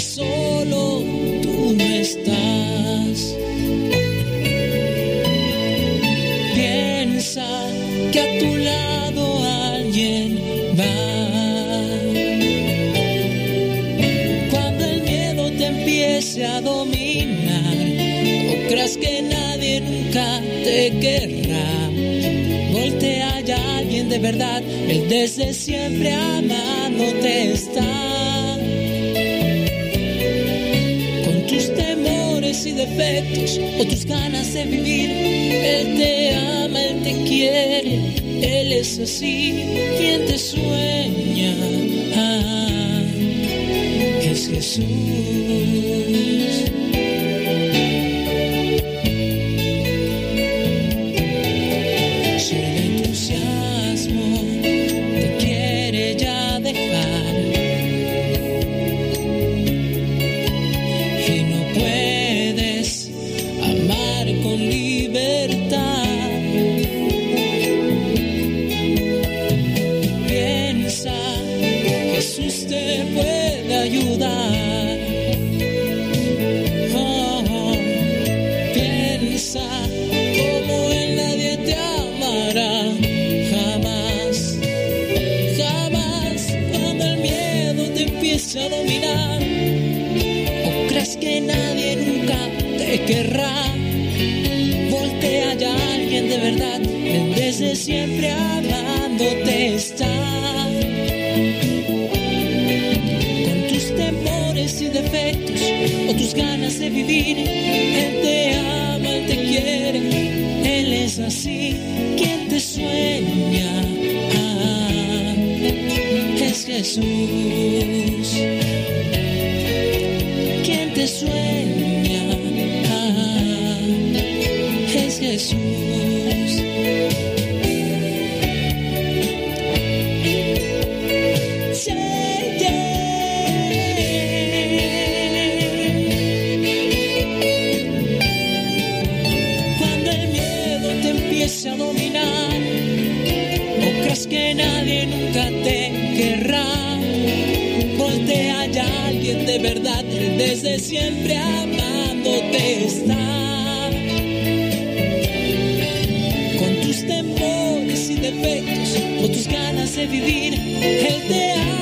solo tú no estás. Piensa que a tu lado alguien va. Cuando el miedo te empiece a dominar, no creas que nadie nunca te querrá. Voltea ya alguien de verdad, él desde siempre amándote está. Y defectos o tus ganas de vivir, él te ama, él te quiere, él es así, quien te sueña. Ah, es Jesús. Ganas de vivir, él te ama, él te quiere, él es así, quien te sueña. Ah, es Jesús. Quien te sueña desde siempre amándote está. Con tus temores y defectos, o tus ganas de vivir, él te ama,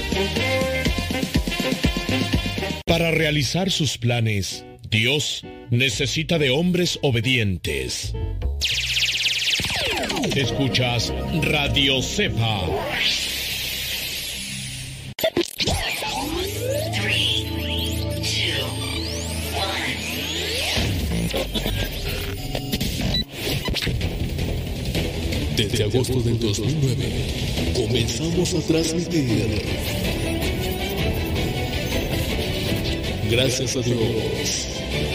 Para realizar sus planes, Dios necesita de hombres obedientes. Escuchas Radio Cepa. Desde agosto del 2009 comenzamos a transmitir. Gracias a Dios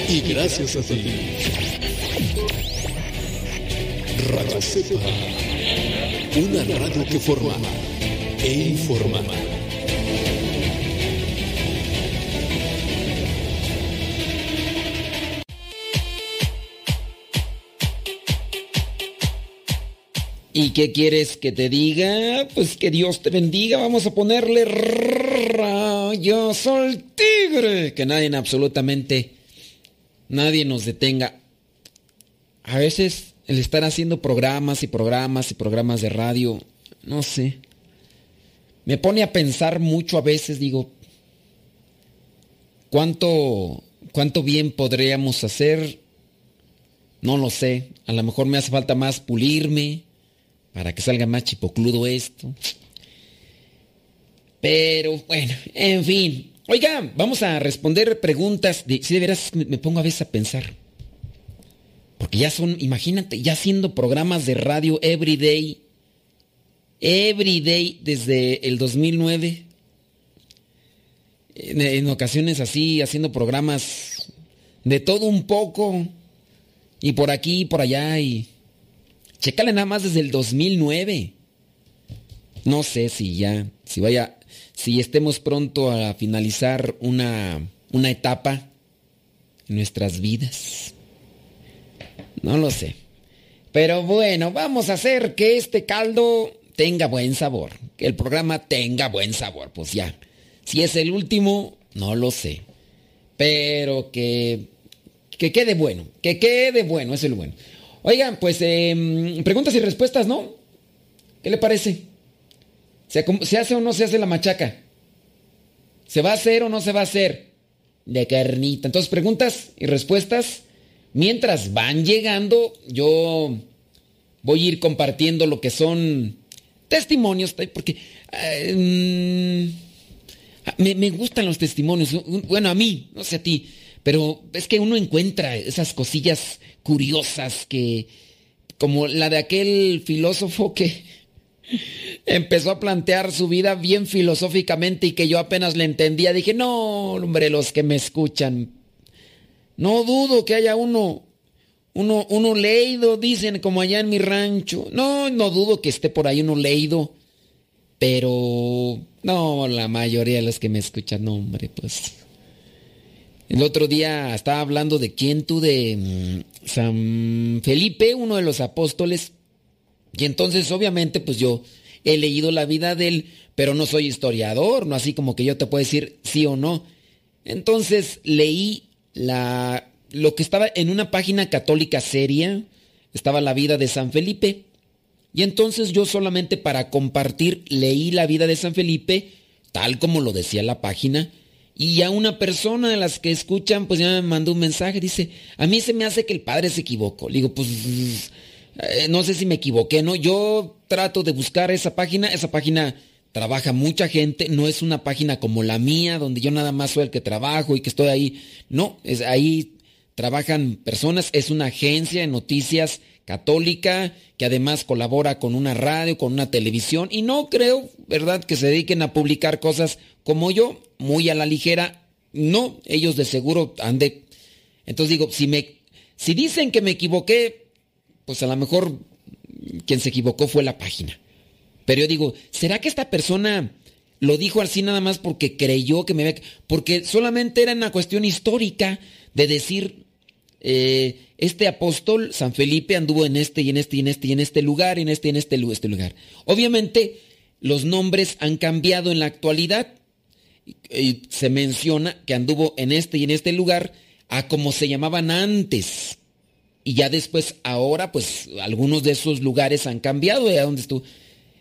y gracias a ti. Radio Cepa. Una radio que forma e informa. ¿Y qué quieres que te diga? Pues que Dios te bendiga. Vamos a ponerle rayo sol tigre. Que nadie, absolutamente, nadie nos detenga. A veces el estar haciendo programas y programas y programas de radio, no sé. Me pone a pensar mucho a veces, digo, ¿cuánto, cuánto bien podríamos hacer? No lo sé. A lo mejor me hace falta más pulirme para que salga más chipocludo esto. Pero bueno, en fin. Oiga, vamos a responder preguntas. Si de veras me pongo a veces a pensar. Porque ya son, imagínate, ya haciendo programas de radio everyday. Everyday desde el 2009. En, en ocasiones así, haciendo programas de todo un poco. Y por aquí y por allá. Y Checale nada más desde el 2009. No sé si ya, si vaya, si estemos pronto a finalizar una, una etapa en nuestras vidas. No lo sé. Pero bueno, vamos a hacer que este caldo tenga buen sabor. Que el programa tenga buen sabor. Pues ya. Si es el último, no lo sé. Pero que, que quede bueno. Que quede bueno, es el bueno. Oigan, pues em, preguntas y respuestas, ¿no? ¿Qué le parece? ¿Se, hace o no se hace la machaca? ¿Se va a hacer o no se va a hacer? De carnita. Entonces, preguntas y respuestas. Mientras van llegando, yo voy a ir compartiendo lo que son testimonios, porque em, me, me, gustan los testimonios. Bueno, a mí, no sé a ti, pero es que uno encuentra esas cosillas curiosas que, como la de aquel filósofo que empezó a plantear su vida bien filosóficamente y que yo apenas le entendía, dije, no, hombre, los que me escuchan, no dudo que haya uno, uno, uno leído, dicen, como allá en mi rancho, no, no dudo que esté por ahí uno leído, pero no, la mayoría de los que me escuchan, no, hombre, pues el otro día estaba hablando de quién tú, de mm, San Felipe, uno de los apóstoles. Y entonces, obviamente, pues yo he leído la vida de él, pero no soy historiador, no así como que yo te puedo decir sí o no. Entonces leí la, lo que estaba en una página católica seria, estaba la vida de San Felipe. Y entonces yo solamente para compartir leí la vida de San Felipe, tal como lo decía la página, y ya una persona de las que escuchan, pues ya me mandó un mensaje, dice, a mí se me hace que el padre se equivocó. Le digo, pues eh, no sé si me equivoqué, ¿no? Yo trato de buscar esa página, esa página trabaja mucha gente, no es una página como la mía, donde yo nada más soy el que trabajo y que estoy ahí. No, es, ahí trabajan personas, es una agencia de noticias católica que además colabora con una radio, con una televisión y no creo, ¿verdad?, que se dediquen a publicar cosas como yo, muy a la ligera. No, ellos de seguro han de... Entonces digo, si, me, si dicen que me equivoqué, pues a lo mejor quien se equivocó fue la página. Pero yo digo, ¿será que esta persona lo dijo así nada más porque creyó que me había... Porque solamente era una cuestión histórica de decir, eh, este apóstol, San Felipe, anduvo en este y en este y en este y en este lugar, en este y en este, este lugar. Obviamente, los nombres han cambiado en la actualidad y se menciona que anduvo en este y en este lugar a como se llamaban antes. Y ya después, ahora, pues algunos de esos lugares han cambiado de dónde estuvo.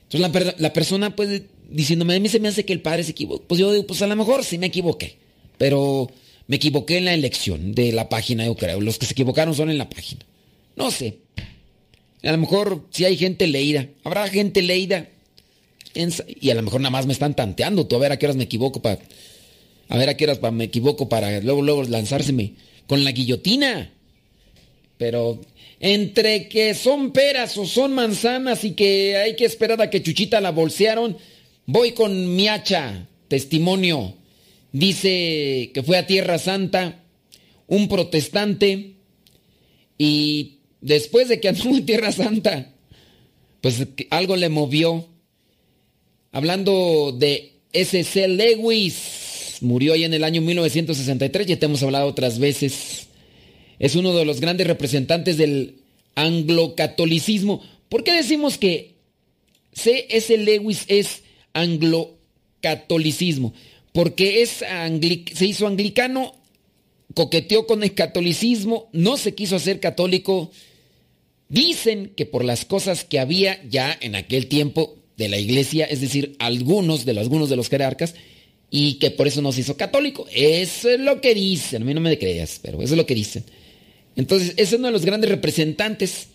Entonces la, persona, pues, diciéndome, a mí se me hace que el padre se equivocó. Pues yo digo, pues a lo mejor sí me equivoqué. Pero me equivoqué en la elección de la página, yo creo. Los que se equivocaron son en la página. No sé. A lo mejor si hay gente leída. Habrá gente leída y a lo mejor nada más me están tanteando. Tú a ver a qué horas me equivoco para. A ver a qué horas me equivoco para luego, luego lanzárseme con la guillotina. Pero entre que son peras o son manzanas y que hay que esperar a que Chuchita la bolsearon, voy con mi hacha, testimonio. Dice que fue a Tierra Santa un protestante y después de que anduvo en Tierra Santa, pues algo le movió. Hablando de S.C. Lewis, murió ahí en el año 1963, ya te hemos hablado otras veces. Es uno de los grandes representantes del anglocatolicismo. ¿Por qué decimos que C.S. Lewis es anglocatolicismo? Porque es se hizo anglicano, coqueteó con el catolicismo, no se quiso hacer católico. Dicen que por las cosas que había ya en aquel tiempo de la iglesia, es decir, algunos de los, algunos de los jerarcas, y que por eso no se hizo católico. Eso es lo que dicen, a mí no me creas, pero eso es lo que dicen. Entonces, es uno de los grandes representantes.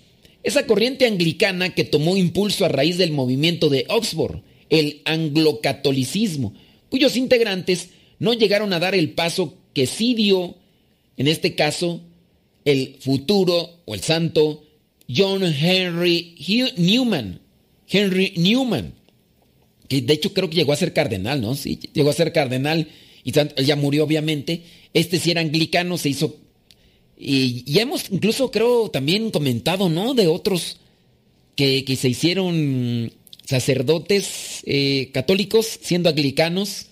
Esa corriente anglicana que tomó impulso a raíz del movimiento de Oxford, el anglocatolicismo, cuyos integrantes no llegaron a dar el paso que sí dio, en este caso, el futuro o el santo John Henry Newman. Henry Newman, que de hecho creo que llegó a ser cardenal, ¿no? Sí, llegó a ser cardenal y ya murió obviamente. Este sí era anglicano, se hizo y ya hemos incluso creo también comentado, ¿no? De otros que, se hicieron sacerdotes eh, católicos siendo anglicanos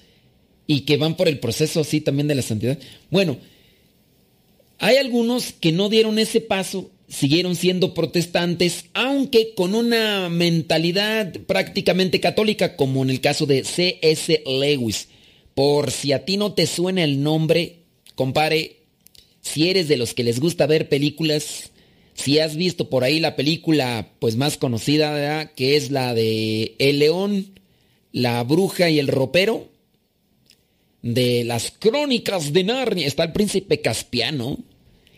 y que van por el proceso así también de la santidad. Bueno, hay algunos que no dieron ese paso, siguieron siendo protestantes, aunque con una mentalidad prácticamente católica, como en el caso de C.S. Lewis. Por si a ti no te suena el nombre, compare, si eres de los que les gusta ver películas, si has visto por ahí la película pues más conocida, que es la de El león, la bruja y el ropero, de las crónicas de Narnia, está el príncipe Caspiano,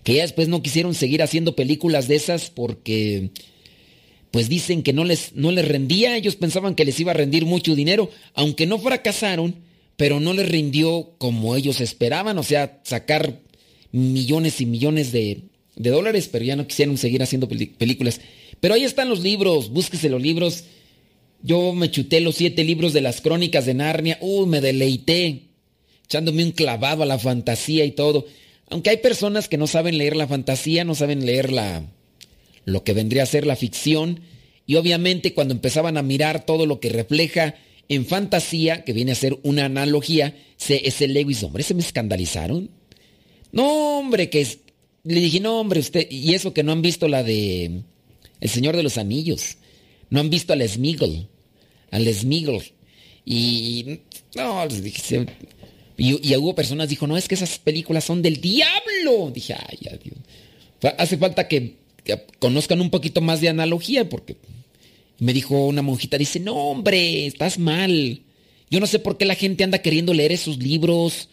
que ya después no quisieron seguir haciendo películas de esas porque pues dicen que no les, no les rendía, ellos pensaban que les iba a rendir mucho dinero, aunque no fracasaron, pero no les rindió como ellos esperaban, o sea, sacar millones y millones de, dólares, pero ya no quisieron seguir haciendo películas. Pero ahí están los libros, búsquese los libros. Yo me chuté los siete libros de las crónicas de Narnia. Uy, me deleité, echándome un clavado a la fantasía y todo. Aunque hay personas que no saben leer la fantasía, no saben leer la, lo que vendría a ser la ficción. Y obviamente cuando empezaban a mirar todo lo que refleja en fantasía, que viene a ser una analogía, ese Lewis, hombre, se me escandalizaron. No, hombre, que es... Le dije, no, hombre, usted... Y eso que no han visto la de... El Señor de los Anillos. No han visto al Smiggle. Al Smiggle. Y... No, les dije... Y, hubo personas dijo, no, es que esas películas son del diablo. Dije, ay, adiós. Hace falta que, que conozcan un poquito más de analogía porque me dijo una monjita, dice, no, hombre, estás mal. Yo no sé por qué la gente anda queriendo leer esos libros.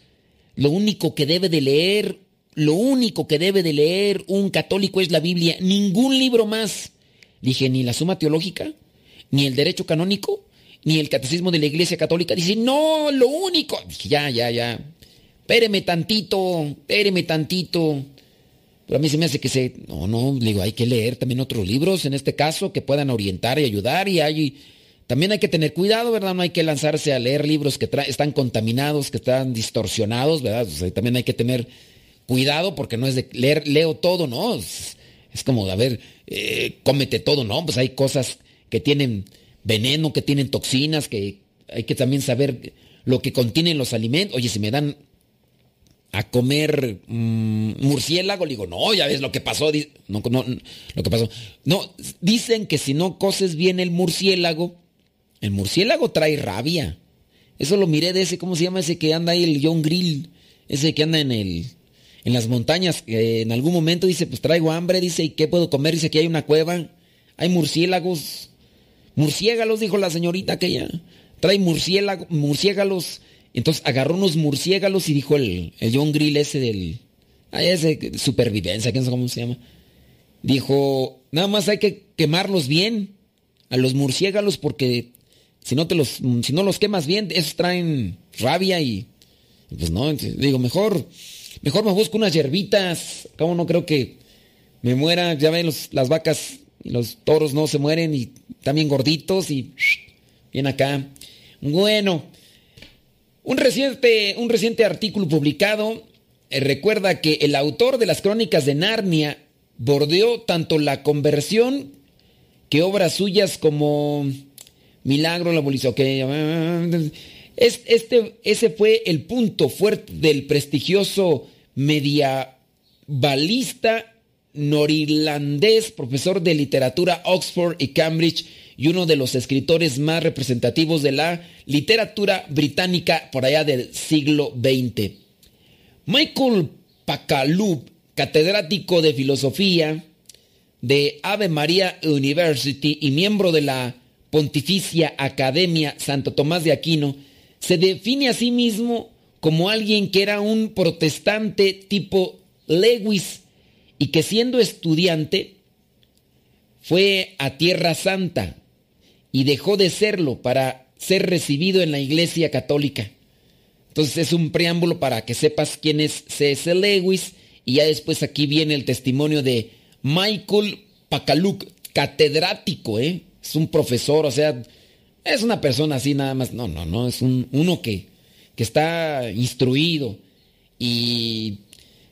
Lo único que debe de leer, lo único que debe de leer un católico es la Biblia, ningún libro más. Dije, ni la suma teológica, ni el derecho canónico, ni el catecismo de la Iglesia Católica. Dice, no, lo único. Dije, ya, ya, ya. Espéreme tantito, espéreme tantito. Pero a mí se me hace que se... No, no, digo, hay que leer también otros libros, en este caso, que puedan orientar y ayudar. Y hay también hay que tener cuidado, ¿verdad? No hay que lanzarse a leer libros que están contaminados, que están distorsionados, ¿verdad? también hay que tener cuidado porque no es de leer, leo todo, ¿no? Es, como, a ver, eh, cómete todo, ¿no? Pues hay cosas que tienen veneno, que tienen toxinas, que hay que también saber lo que contienen los alimentos. Oye, si me dan a comer mm, murciélago, le digo, no, ya ves lo que pasó. No, no, lo que pasó. No, dicen que si no coces bien el murciélago, el murciélago trae rabia. Eso lo miré de ese, ¿cómo se llama ese que anda ahí, el John Grill? Ese que anda en el en las montañas. en algún momento dice, pues traigo hambre, dice, ¿y qué puedo comer? Dice que hay una cueva, hay murciélagos. Murciélagos, dijo la señorita aquella. Trae murciélagos, murciélagos. Entonces agarró unos murciélagos y dijo el, el John Grill ese del... Ah, ese supervivencia, ¿quién sabe cómo se llama? Dijo, nada más hay que quemarlos bien a los murciélagos porque si no, te los, si no los quemas bien, esos traen rabia y, pues no, digo, mejor, mejor me busco unas hierbitas. Como no creo que me muera? Ya ven, las vacas y los toros no se mueren y también gorditos y bien acá. Bueno, un reciente, un reciente artículo publicado eh, recuerda que el autor de las crónicas de Narnia bordeó tanto la conversión que obras suyas como Milagro, la abolición. Este, ese fue el punto fuerte del prestigioso medievalista norirlandés, profesor de literatura Oxford y Cambridge y uno de los escritores más representativos de la literatura británica por allá del siglo XX. Michael Pacalub, catedrático de filosofía de Ave María University y miembro de la Pontificia Academia Santo Tomás de Aquino, se define a sí mismo como alguien que era un protestante tipo Lewis y que siendo estudiante fue a Tierra Santa y dejó de serlo para ser recibido en la Iglesia Católica. Entonces es un preámbulo para que sepas quién es C.S. Lewis y ya después aquí viene el testimonio de Michael Pacaluk, catedrático, ¿eh? Es un profesor, o sea, es una persona así nada más. No, no, no, es un, uno que, que está instruido y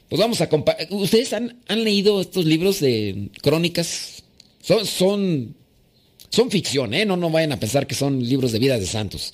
pues vamos a comparar. ¿Ustedes han, leído estos libros de crónicas? Son, son, son ficción, ¿eh? No, no vayan a pensar que son libros de vida de santos.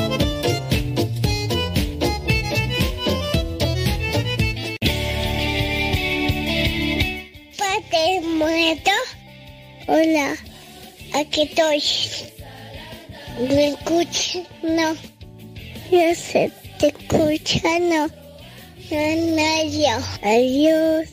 Hola, aquí estoy. ¿Me escuchas? No. Yo sé, te escucha, no. No, no, Adiós.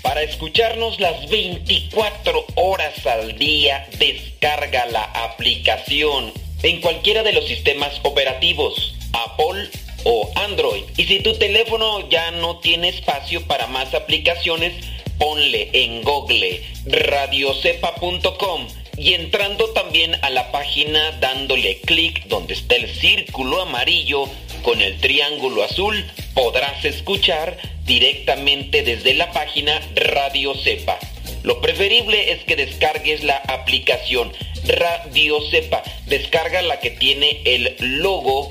Para escucharnos las 24 horas al día, descarga la aplicación en cualquiera de los sistemas operativos Apple o Android. Y si tu teléfono ya no tiene espacio para más aplicaciones, ponle en Google radiocepa.com y entrando también a la página dándole clic donde está el círculo amarillo con el triángulo azul, podrás escuchar directamente desde la página Radio Cepa. Lo preferible es que descargues la aplicación Radio Cepa. Descarga la que tiene el logo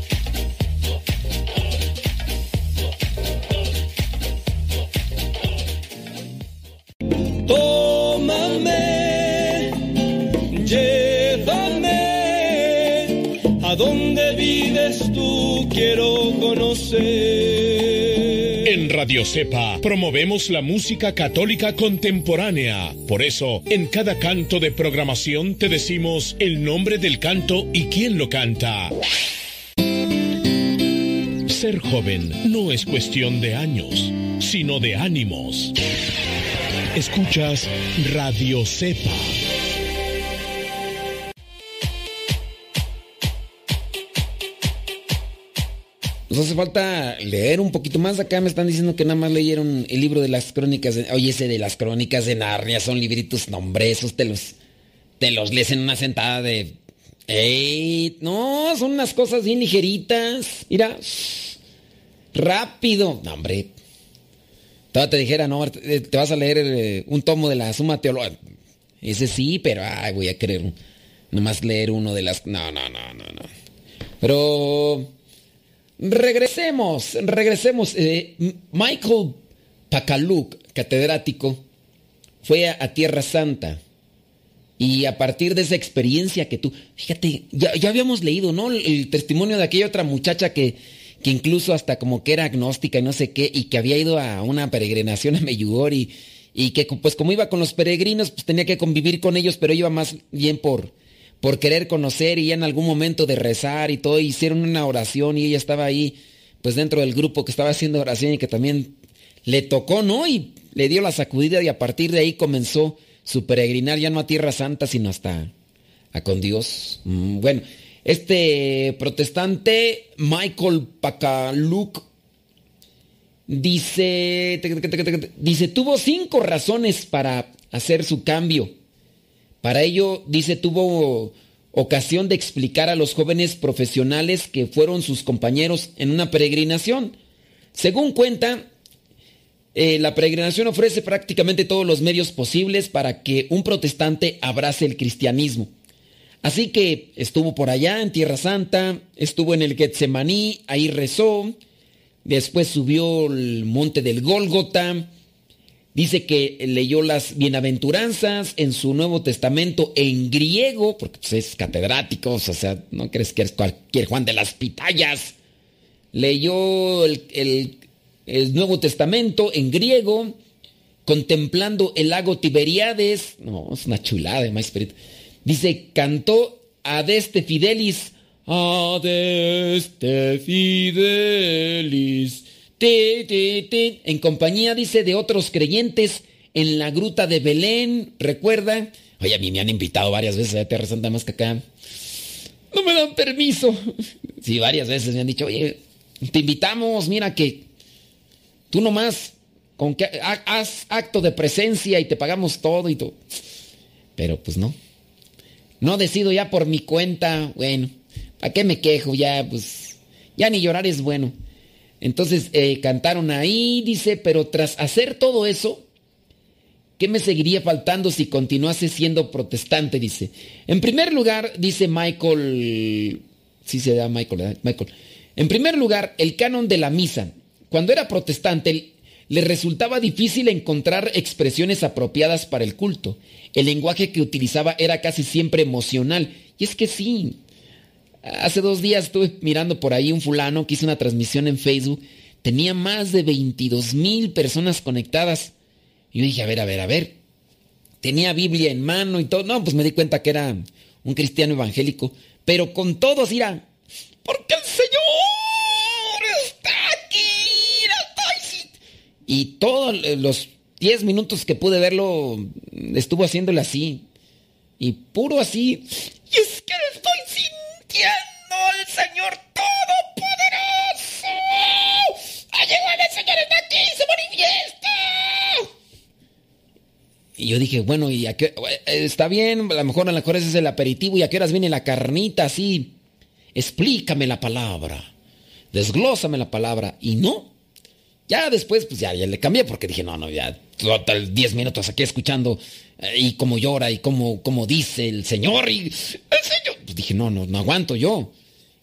A donde vives tú quiero conocer. En Radio Cepa promovemos la música católica contemporánea. Por eso, en cada canto de programación te decimos el nombre del canto y quién lo canta. Ser joven no es cuestión de años, sino de ánimos. Escuchas Radio Cepa. Nos hace falta leer un poquito más. Acá me están diciendo que nada más leyeron el libro de las crónicas. De, oye, ese de las crónicas de Narnia son libritos, nombres, esos te los, te los lees en una sentada de. ¡Ey! No, son unas cosas bien ligeritas. Mira, rápido. No, hombre, Todavía te dijera, no, te vas a leer eh, un tomo de la Suma Teológica. Ese sí, pero ay, voy a querer nomás leer uno de las... No, no, no, no, no. Pero regresemos, regresemos. Eh, Michael Pacaluk, catedrático, fue a, Tierra Santa Y a partir de esa experiencia que tú, fíjate, ya, habíamos leído, ¿no? El, testimonio de aquella otra muchacha que, que incluso hasta como que era agnóstica y no sé qué, y que había ido a una peregrinación a Meyugori, y que pues como iba con los peregrinos, pues tenía que convivir con ellos, pero iba más bien por, por querer conocer y ya en algún momento de rezar y todo, hicieron una oración y ella estaba ahí, pues dentro del grupo que estaba haciendo oración y que también le tocó, ¿no? Y le dio la sacudida y a partir de ahí comenzó su peregrinar ya no a Tierra Santa, sino hasta a con Dios. Mm, bueno, este protestante, Michael Pacaluk, dice, dice, tuvo cinco razones para hacer su cambio. Para ello, dice, tuvo ocasión de explicar a los jóvenes profesionales que fueron sus compañeros en una peregrinación. Según cuenta, eh, la peregrinación ofrece prácticamente todos los medios posibles para que un protestante abrace el cristianismo. Así que estuvo por allá en Tierra Santa, estuvo en el Getsemaní, ahí rezó, después subió el monte del Gólgota, dice que leyó las bienaventuranzas en su Nuevo Testamento en griego, porque pues, es catedrático, o sea, no crees que eres cualquier Juan de las Pitayas. Leyó el el Nuevo Testamento en griego, contemplando el lago Tiberiades. No, es una chulada de Espíritu. Dice, cantó Adeste Fidelis. Adeste Fidelis. En compañía, dice, de otros creyentes en la gruta de Belén. ¿Recuerda? Oye, a mí me han invitado varias veces a Tierra Santa más que acá. No me dan permiso. Sí, varias veces me han dicho, oye, te invitamos, mira que Tú nomás, con que haz acto de presencia y te pagamos todo y todo. Pero pues no. No decido ya por mi cuenta. Bueno, ¿para qué me quejo? Ya, pues, ya ni llorar es bueno. Entonces eh, cantaron ahí, dice, pero tras hacer todo eso, ¿qué me seguiría faltando si continuase siendo protestante? Dice. En primer lugar, dice Michael, sí se da Michael, Michael. En primer lugar, el canon de la misa. Cuando era protestante, le resultaba difícil encontrar expresiones apropiadas para el culto. El lenguaje que utilizaba era casi siempre emocional. Y es que sí. Hace dos días estuve mirando por ahí un fulano que hizo una transmisión en Facebook. Tenía más de 22 mil personas conectadas. Y yo dije, a ver, a ver, a ver. Tenía Biblia en mano y todo. No, pues me di cuenta que era un cristiano evangélico. Pero con todos, mira, porque el Señor Y todos los 10 minutos que pude verlo, estuvo haciéndole así. Y puro así. Y yo dije, bueno, ¿y a qué? Está bien, a lo mejor a lo mejor ese es el aperitivo. ¿Y a qué horas viene la carnita así? Explícame la palabra. Desglósame la palabra. Y no. Ya después, pues ya, ya le cambié porque dije, no, no, ya, total 10 minutos aquí escuchando eh, y cómo llora y cómo, cómo dice el Señor y el Señor. Pues dije, no, no, no aguanto yo.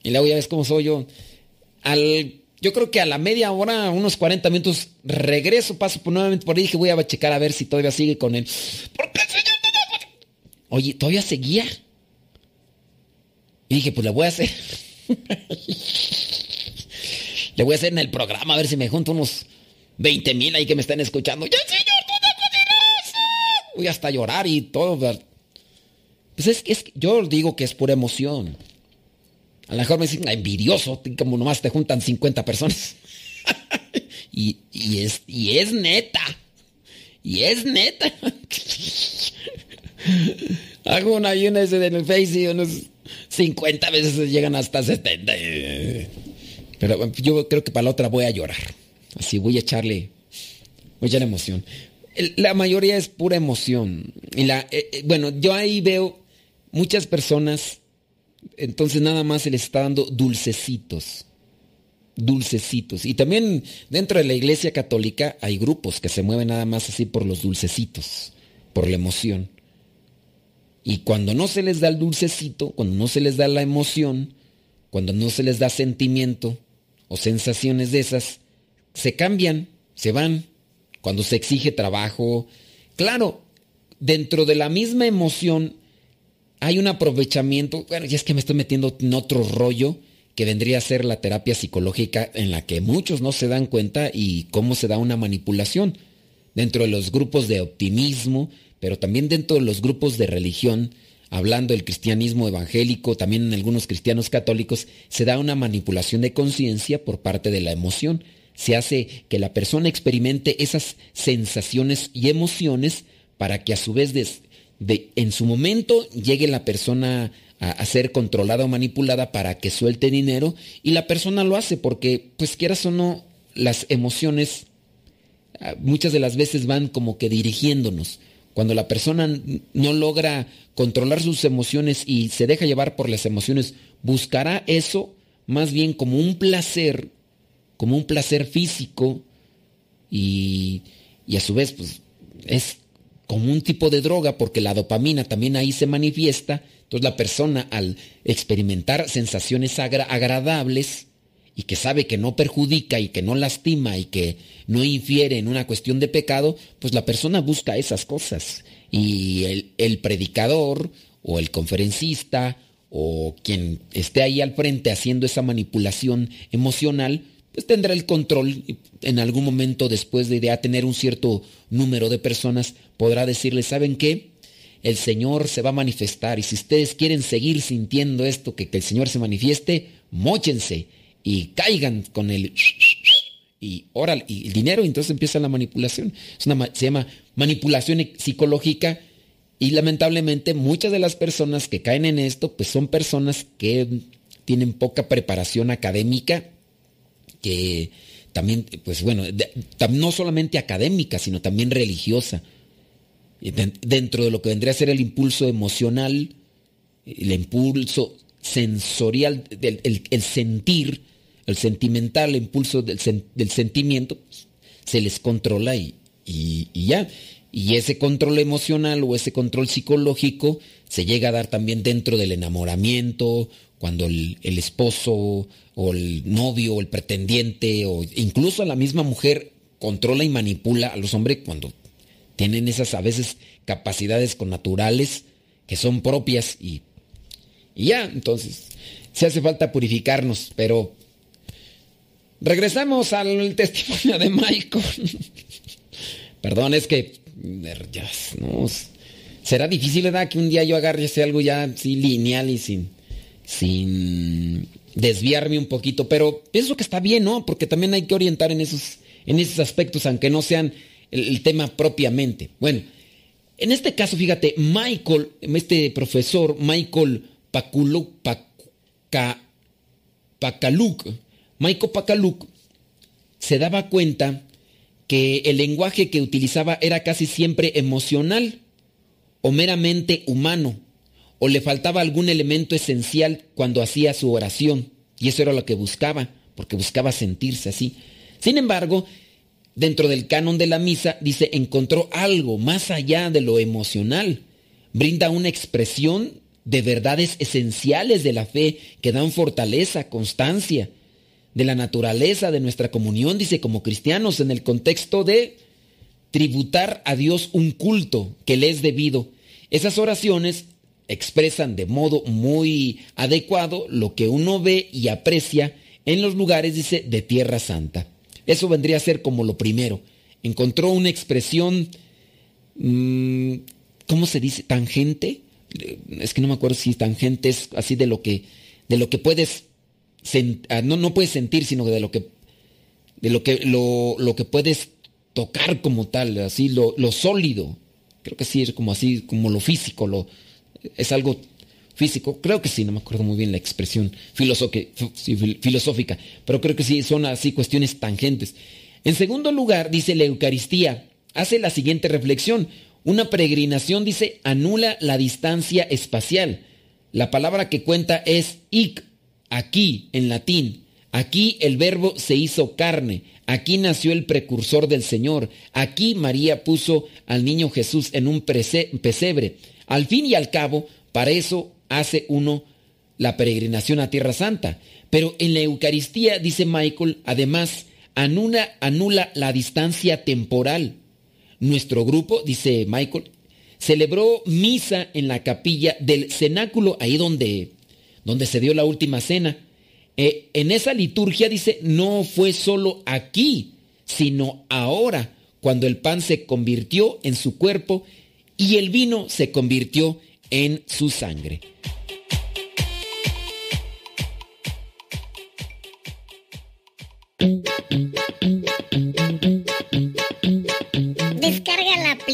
Y luego ya ves cómo soy yo. Al, yo creo que a la media hora, unos 40 minutos, regreso, paso por, nuevamente por ahí y dije, voy a checar a ver si todavía sigue con él. Porque el Señor Oye, todavía seguía. Y dije, pues le voy a hacer. Le voy a hacer en el programa a ver si me junto unos 20 mil ahí que me están escuchando. ¡Ya, Señor, Todopoderoso! Voy hasta llorar y todo. Pues es, es, yo digo que es pura emoción. A lo mejor me dicen, envidioso, como nomás te juntan 50 personas. y, es, y es neta. Y es neta. Hago una y una en el Face y unos 50 veces llegan hasta 70. Pero yo creo que para la otra voy a llorar. Así voy a echarle, voy a echarle emoción. La mayoría es pura emoción. Y la, eh, eh, bueno, yo ahí veo muchas personas, entonces nada más se les está dando dulcecitos. Dulcecitos. Y también dentro de la iglesia católica hay grupos que se mueven nada más así por los dulcecitos, por la emoción. Y cuando no se les da el dulcecito, cuando no se les da la emoción, cuando no se les da sentimiento, o sensaciones de esas se cambian, se van. Cuando se exige trabajo, claro, dentro de la misma emoción hay un aprovechamiento, bueno, ya es que me estoy metiendo en otro rollo que vendría a ser la terapia psicológica en la que muchos no se dan cuenta y cómo se da una manipulación dentro de los grupos de optimismo, pero también dentro de los grupos de religión, hablando del cristianismo evangélico, también en algunos cristianos católicos, se da una manipulación de conciencia por parte de la emoción. Se hace que la persona experimente esas sensaciones y emociones para que a su vez de, en su momento llegue la persona a, ser controlada o manipulada para que suelte dinero y la persona lo hace porque pues quieras o no las emociones ah, muchas de las veces van como que dirigiéndonos. Cuando la persona no logra controlar sus emociones y se deja llevar por las emociones, buscará eso más bien como un placer, como un placer físico y, y a su vez pues es como un tipo de droga porque la dopamina también ahí se manifiesta. Entonces la persona al experimentar sensaciones agra agradables y que sabe que no perjudica y que no lastima y que no infiere en una cuestión de pecado, pues la persona busca esas cosas. Y el, el predicador o el conferencista o quien esté ahí al frente haciendo esa manipulación emocional, pues tendrá el control en algún momento después de tener un cierto número de personas, podrá decirles, ¿saben qué? El Señor se va a manifestar y si ustedes quieren seguir sintiendo esto, que, que el Señor se manifieste, mochense y caigan con el y oral y el dinero, y entonces empieza la manipulación. Es una, se llama manipulación psicológica y lamentablemente muchas de las personas que caen en esto, pues son personas que tienen poca preparación académica, que también, pues bueno, no solamente académica, sino también religiosa. Dentro de lo que vendría a ser el impulso emocional, el impulso sensorial, el, sentir, el sentimental, el impulso del, sentimiento, pues, se les controla y, y, ya. Y ese control emocional o ese control psicológico se llega a dar también dentro del enamoramiento, cuando el, el esposo o el novio o el pretendiente o incluso la misma mujer controla y manipula a los hombres cuando tienen esas a veces capacidades connaturales que son propias y, y ya, entonces se hace falta purificarnos, pero regresamos al testimonio de Michael. Perdón, es que ya, no, será difícil, ¿verdad? Que un día yo agarre algo ya así lineal y sin, sin desviarme un poquito, pero pienso que está bien, ¿no? Porque también hay que orientar en esos, en esos aspectos, aunque no sean el, tema propiamente. Bueno, en este caso, fíjate, Michael, este profesor, Michael Paculuk, Paca, Pacaluk, Michael Pacaluk, se daba cuenta que el lenguaje que utilizaba era casi siempre emocional o meramente humano o le faltaba algún elemento esencial cuando hacía su oración. Y eso era lo que buscaba, porque buscaba sentirse así. Sin embargo, dentro del canon de la misa, dice, encontró algo más allá de lo emocional. Brinda una expresión de verdades esenciales de la fe que dan fortaleza, constancia, de la naturaleza de nuestra comunión, dice, como cristianos, en el contexto de tributar a Dios un culto que le es debido. Esas oraciones expresan de modo muy adecuado lo que uno ve y aprecia en los lugares, dice, de Tierra Santa. Eso vendría a ser como lo primero. Encontró una expresión, mmm, ¿cómo se dice? Tangente. Es que no me acuerdo si tangente es así de lo que, de lo que puedes, ah, no, no puedes sentir, sino de lo que, de lo que, lo, lo que puedes tocar como tal, así lo, lo sólido. Creo que sí es como así, como lo físico, lo, es algo físico, creo que sí, no me acuerdo muy bien la expresión filosófica, pero creo que sí, son así cuestiones tangentes. En segundo lugar, dice la Eucaristía, hace la siguiente reflexión, una peregrinación, dice, anula la distancia espacial. La palabra que cuenta es ic, aquí, en latín. Aquí el verbo se hizo carne, aquí nació el precursor del Señor, aquí María puso al niño Jesús en un pesebre. Al fin y al cabo, para eso hace uno la peregrinación a Tierra Santa. Pero en la Eucaristía, dice Michael, además, anula, anula la distancia temporal. Nuestro grupo, dice Michael, celebró misa en la capilla del cenáculo, ahí donde, donde se dio la última cena. Eh, en esa liturgia dice, no fue solo aquí, sino ahora, cuando el pan se convirtió en su cuerpo y el vino se convirtió en su sangre.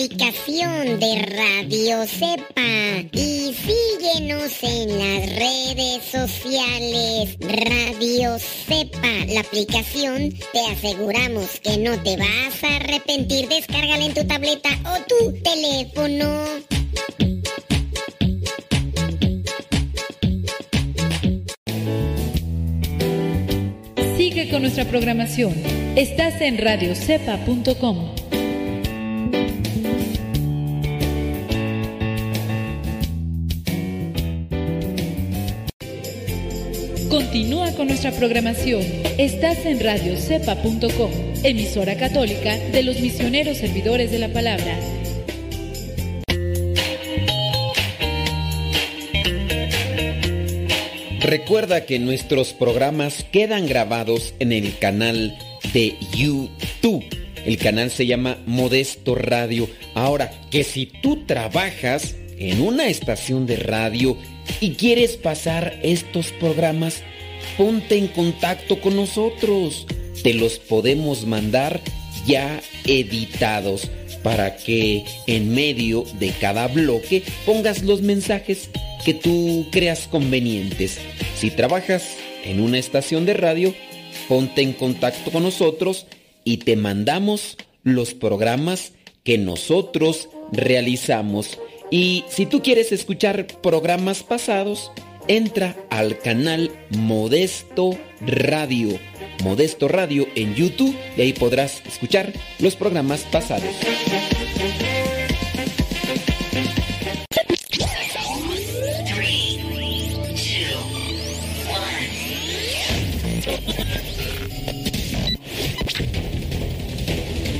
Aplicación de Radio Cepa y síguenos en las redes sociales. Radio Cepa, la aplicación, te aseguramos que no te vas a arrepentir. Descárgala en tu tableta o tu teléfono. Sigue con nuestra programación. Estás en radiocepa.com. Continúa con nuestra programación. Estás en radiocepa.com, emisora católica de los misioneros servidores de la palabra. Recuerda que nuestros programas quedan grabados en el canal de YouTube. El canal se llama Modesto Radio. Ahora, que si tú trabajas en una estación de radio y quieres pasar estos programas, ponte en contacto con nosotros. Te los podemos mandar ya editados para que en medio de cada bloque pongas los mensajes que tú creas convenientes. Si trabajas en una estación de radio, ponte en contacto con nosotros y te mandamos los programas que nosotros realizamos. Y si tú quieres escuchar programas pasados, entra al canal Modesto Radio. Modesto Radio en YouTube y ahí podrás escuchar los programas pasados.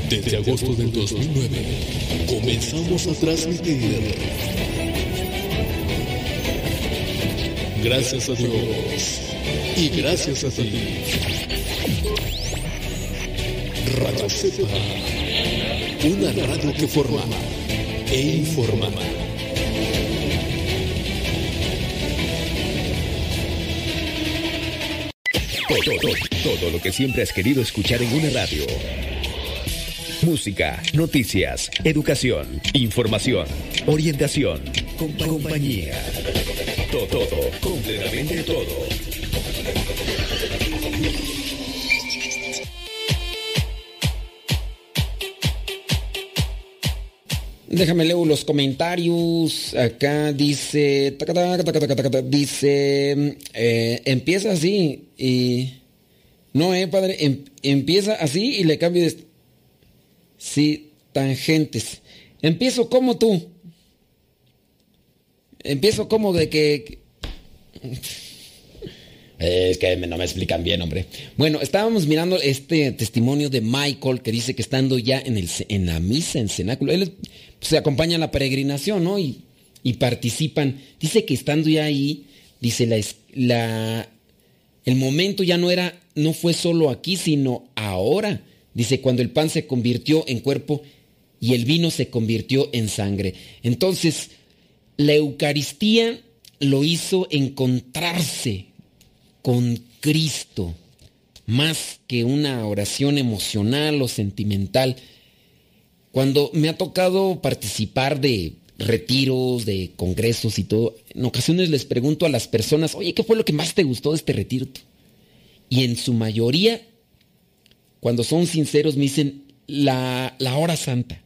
Desde agosto del 2009 comenzamos a transmitir. Gracias a Dios y gracias a ti. Radio Cepa, una radio que forma e informa. Todo, todo, todo lo que siempre has querido escuchar en una radio. Música, noticias, educación, información, orientación, compa- compañía. Todo, completamente todo. Déjame leer los comentarios. Acá dice. Dice. eh, empieza así y. No, eh, padre. em- empieza así y le cambio de. Sí, tangentes. Empiezo como tú. Empiezo como de que. Es que no me explican bien, hombre. Bueno, estábamos mirando este testimonio de Michael que dice que estando ya en, el, en la misa, en cenáculo, él pues, se acompaña a la peregrinación, ¿no? Y, y participan. Dice que estando ya ahí, dice la, la, el momento ya no era, no fue solo aquí, sino ahora. Dice, cuando el pan se convirtió en cuerpo y el vino se convirtió en sangre. Entonces, la Eucaristía lo hizo encontrarse con Cristo, más que una oración emocional o sentimental. Cuando me ha tocado participar de retiros, de congresos y todo, en ocasiones les pregunto a las personas, oye, ¿qué fue lo que más te gustó de este retiro? Y en su mayoría, cuando son sinceros, me dicen la, la hora santa,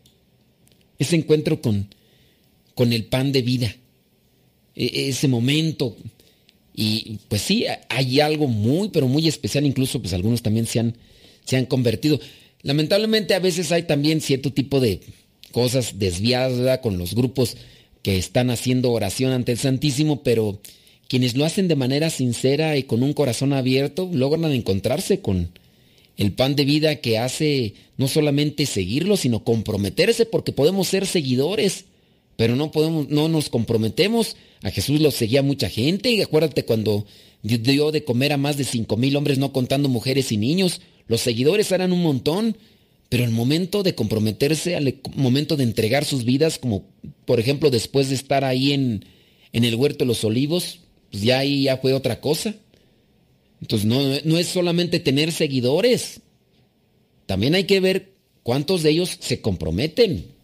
ese encuentro con, con el pan de vida, e- ese momento. Y pues sí, hay algo muy, pero muy especial, incluso pues algunos también se han, se han convertido. Lamentablemente a veces hay también cierto tipo de cosas desviadas con los grupos que están haciendo oración ante el Santísimo, pero quienes lo hacen de manera sincera y con un corazón abierto logran encontrarse con el pan de vida que hace no solamente seguirlo, sino comprometerse porque podemos ser seguidores, pero no podemos, no nos comprometemos. A Jesús lo seguía mucha gente. Y acuérdate cuando dio de comer a más de cinco mil hombres, no contando mujeres y niños. Los seguidores eran un montón. Pero el momento de comprometerse, al momento de entregar sus vidas, como por ejemplo después de estar ahí en, en el huerto de los olivos, pues ya ahí ya fue otra cosa. Entonces no, no es solamente tener seguidores, también hay que ver cuántos de ellos se comprometen.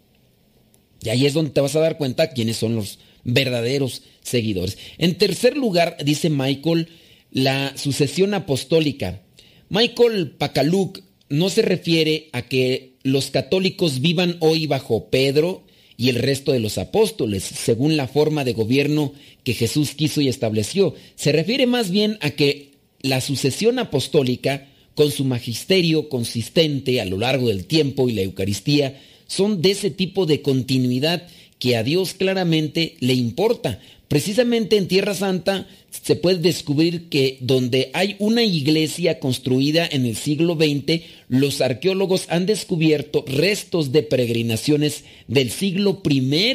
Y ahí es donde te vas a dar cuenta quiénes son los verdaderos seguidores. En tercer lugar, dice Michael, la sucesión apostólica. Michael Pacaluk no se refiere a que los católicos vivan hoy bajo Pedro y el resto de los apóstoles, según la forma de gobierno que Jesús quiso y estableció. Se refiere más bien a que la sucesión apostólica, con su magisterio consistente a lo largo del tiempo y la Eucaristía, son de ese tipo de continuidad que a Dios claramente le importa. Precisamente en Tierra Santa se puede descubrir que donde hay una iglesia construida en el siglo XX, los arqueólogos han descubierto restos de peregrinaciones del siglo I.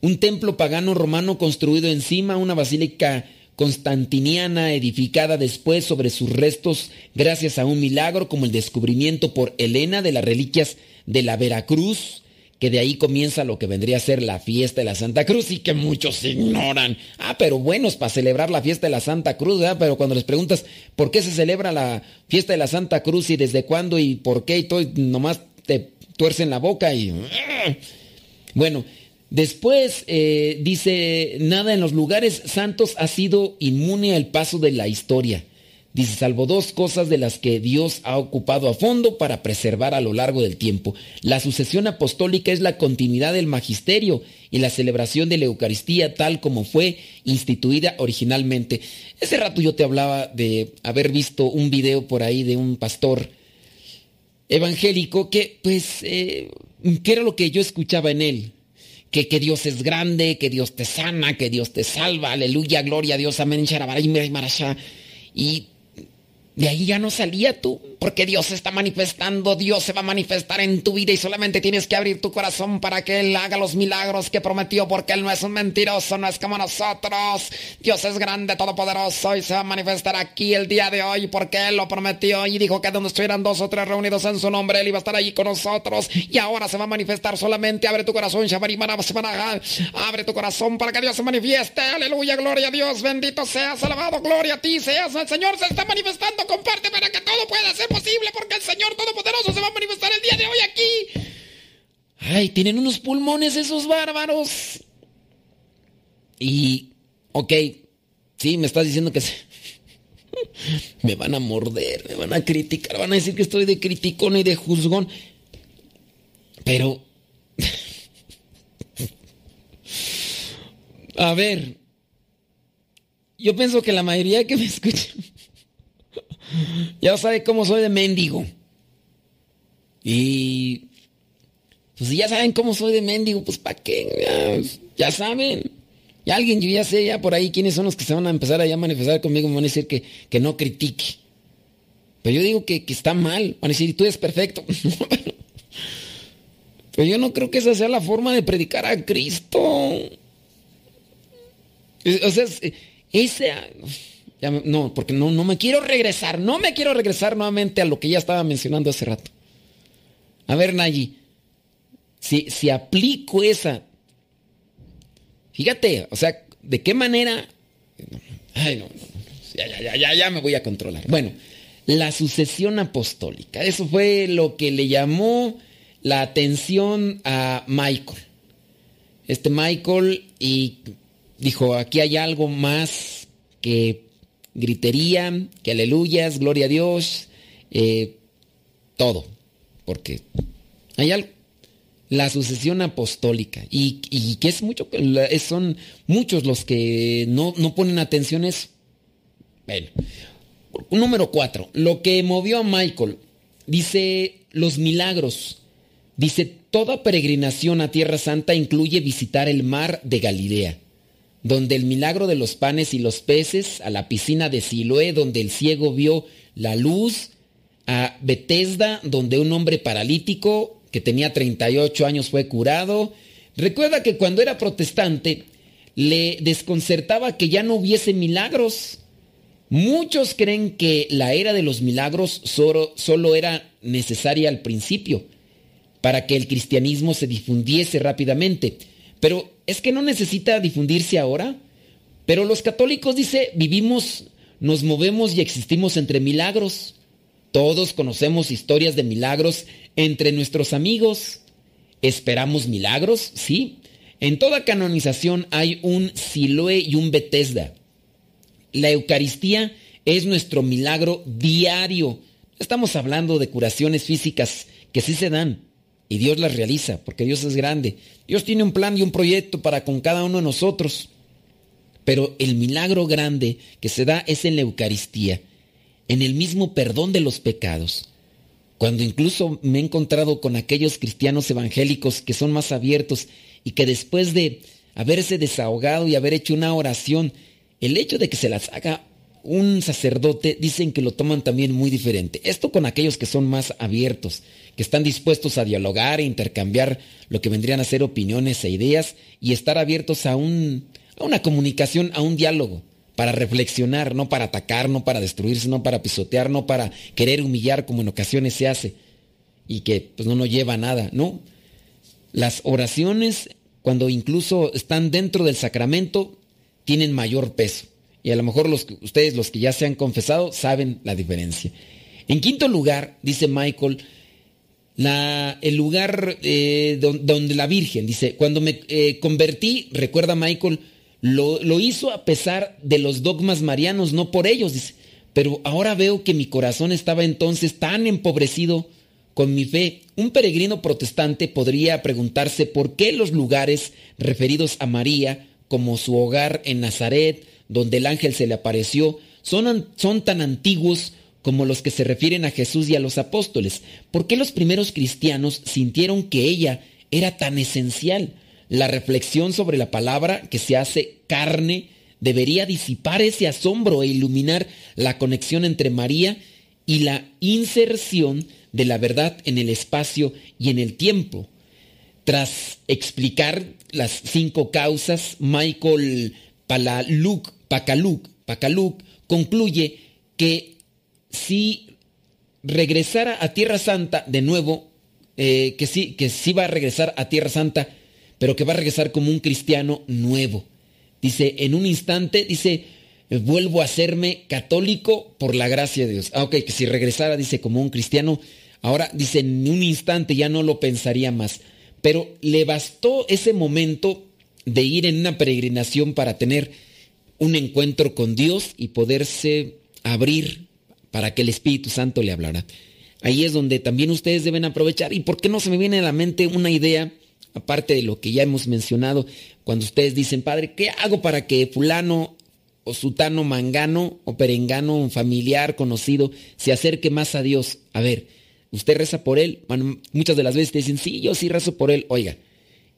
Un templo pagano romano construido encima, una basílica constantiniana edificada después sobre sus restos gracias a un milagro como el descubrimiento por Helena de las reliquias de la Veracruz, que de ahí comienza lo que vendría a ser la fiesta de la Santa Cruz y que muchos ignoran. Ah, pero bueno, es para celebrar la fiesta de la Santa Cruz, ¿verdad? Pero cuando les preguntas por qué se celebra la fiesta de la Santa Cruz y desde cuándo y por qué y todo, nomás te tuercen la boca y... Bueno, después eh, dice, nada en los lugares santos ha sido inmune al paso de la historia. Dice, salvo dos cosas de las que Dios ha ocupado a fondo para preservar a lo largo del tiempo. La sucesión apostólica es la continuidad del magisterio y la celebración de la Eucaristía tal como fue instituida originalmente. Ese rato yo te hablaba de haber visto un video por ahí de un pastor evangélico que, pues, eh, ¿qué era lo que yo escuchaba en él? Que, que, Dios es grande, que Dios te sana, que Dios te salva, aleluya, gloria a Dios, amén, y de ahí ya no salía tú, porque Dios se está manifestando, Dios se va a manifestar en tu vida y solamente tienes que abrir tu corazón para que Él haga los milagros que prometió, porque Él no es un mentiroso, no es como nosotros. Dios es grande, todopoderoso y se va a manifestar aquí el día de hoy porque Él lo prometió y dijo que donde estuvieran dos o tres reunidos en su nombre, Él iba a estar allí con nosotros y ahora se va a manifestar solamente. Abre tu corazón, abre tu corazón para que Dios se manifieste. Aleluya, gloria a Dios, bendito seas, alabado, gloria a ti, seas el Señor se está manifestando comparte para que todo pueda ser posible, porque el Señor Todopoderoso se va a manifestar el día de hoy aquí. Ay, tienen unos pulmones esos bárbaros. Y, ok, sí, me estás diciendo que se... me van a morder, me van a criticar, van a decir que estoy de criticón y de juzgón. Pero... a ver, yo pienso que la mayoría que me escucha ya sabe cómo soy de mendigo. Y pues si ya saben cómo soy de mendigo, pues ¿para qué? Ya, saben. Y alguien, yo ya sé ya por ahí quiénes son los que se van a empezar a manifestar conmigo, me van a decir que, que no critique. Pero yo digo que, que está mal. Van a decir, tú eres perfecto. Pero yo no creo que esa sea la forma de predicar a Cristo. O sea, esa no, porque no, no me quiero regresar, no me quiero regresar nuevamente a lo que ya estaba mencionando hace rato. A ver, Nayi, si, si aplico esa, fíjate, o sea, ¿de qué manera? Ay, no, ya, ya, ya, ya me voy a controlar. Bueno, la sucesión apostólica, eso fue lo que le llamó la atención a Michael. Este Michael y dijo, aquí hay algo más que gritería, que aleluyas, gloria a Dios, eh, todo, porque hay algo. La sucesión apostólica, y, que es mucho, son muchos los que no, no ponen atención a eso. Bueno, número cuatro, lo que movió a Michael, dice los milagros, dice toda peregrinación a Tierra Santa incluye visitar el mar de Galilea donde el milagro de los panes y los peces, a la piscina de Siloé, donde el ciego vio la luz, a Bethesda, donde un hombre paralítico que tenía 38 años fue curado, Recuerda que cuando era protestante le desconcertaba que ya no hubiese milagros. Muchos creen que la era de los milagros solo, solo era necesaria al principio para que el cristianismo se difundiese rápidamente. Pero es que no necesita difundirse ahora. Pero los católicos, dice, vivimos, nos movemos y existimos entre milagros. Todos conocemos historias de milagros entre nuestros amigos. ¿Esperamos milagros? Sí. En toda canonización hay un Siloé y un Betesda. La Eucaristía es nuestro milagro diario. Estamos hablando de curaciones físicas que sí se dan y Dios las realiza porque Dios es grande. Dios tiene un plan y un proyecto para con cada uno de nosotros. Pero el milagro grande que se da es en la Eucaristía, en el mismo perdón de los pecados. Cuando incluso me he encontrado con aquellos cristianos evangélicos que son más abiertos y que después de haberse desahogado y haber hecho una oración, el hecho de que se las haga un sacerdote, dicen que lo toman también muy diferente. Esto con aquellos que son más abiertos, que están dispuestos a dialogar e intercambiar lo que vendrían a ser opiniones e ideas y estar abiertos a un, a una comunicación, a un diálogo, para reflexionar, no para atacar, no para destruirse, no para pisotear, no para querer humillar como en ocasiones se hace y que pues no nos lleva a nada, ¿no? Las oraciones, cuando incluso están dentro del sacramento, tienen mayor peso. Y a lo mejor los, ustedes, los que ya se han confesado, saben la diferencia. En quinto lugar, dice Michael, la, el lugar eh, donde, la Virgen, dice, cuando me eh, convertí, recuerda Michael, lo, hizo a pesar de los dogmas marianos, no por ellos, dice. Pero ahora veo que mi corazón estaba entonces tan empobrecido con mi fe. Un peregrino protestante podría preguntarse por qué los lugares referidos a María, como su hogar en Nazaret, donde el ángel se le apareció, son, son tan antiguos como los que se refieren a Jesús y a los apóstoles. ¿Por qué los primeros cristianos sintieron que ella era tan esencial? La reflexión sobre la palabra que se hace carne debería disipar ese asombro e iluminar la conexión entre María y la inserción de la verdad en el espacio y en el tiempo. Tras explicar las cinco causas, Michael Palaluk, Pacaluk concluye que si regresara a Tierra Santa de nuevo, eh, que sí, que sí va a regresar a Tierra Santa, pero que va a regresar como un cristiano nuevo. Dice, en un instante, dice, vuelvo a serme católico por la gracia de Dios. Ah, ok, que si regresara, dice, como un cristiano, ahora dice, en un instante ya no lo pensaría más. Pero le bastó ese momento de ir en una peregrinación para tener un encuentro con Dios y poderse abrir para que el Espíritu Santo le hablara. Ahí es donde también ustedes deben aprovechar. ¿Y por qué no se me viene a la mente una idea? aparte de lo que ya hemos mencionado, cuando ustedes dicen, Padre, ¿qué hago para que fulano o sutano mangano o perengano, un familiar conocido, se acerque más a Dios? A ver, ¿usted reza por él? muchas de las veces te dicen, sí, yo sí rezo por él. Oiga,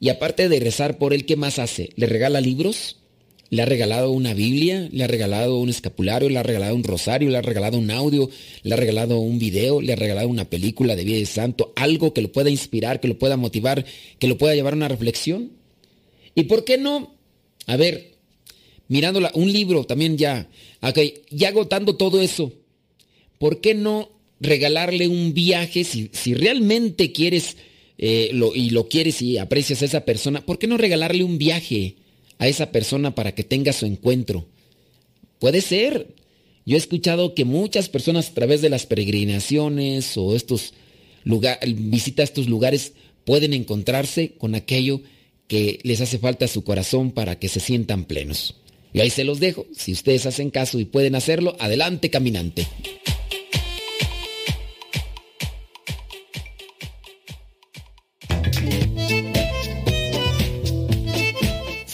y aparte de rezar por él, ¿qué más hace? ¿Le regala libros? Le ha regalado una Biblia, le ha regalado un escapulario, le ha regalado un rosario, le ha regalado un audio, le ha regalado un video, le ha regalado una película de vida de santo, algo que lo pueda inspirar, que lo pueda motivar, que lo pueda llevar a una reflexión. ¿Y por qué no? A ver, mirándola, un libro también ya, ok, ya agotando todo eso, ¿por qué no regalarle un viaje si, si realmente quieres eh, y lo quieres y aprecias a esa persona, ¿por qué no regalarle un viaje? A esa persona para que tenga su encuentro. Puede ser. Yo he escuchado que muchas personas a través de las peregrinaciones o estos lugares, visita a estos lugares, pueden encontrarse con aquello que les hace falta a su corazón para que se sientan plenos. Y ahí se los dejo. Si ustedes hacen caso y pueden hacerlo, adelante caminante.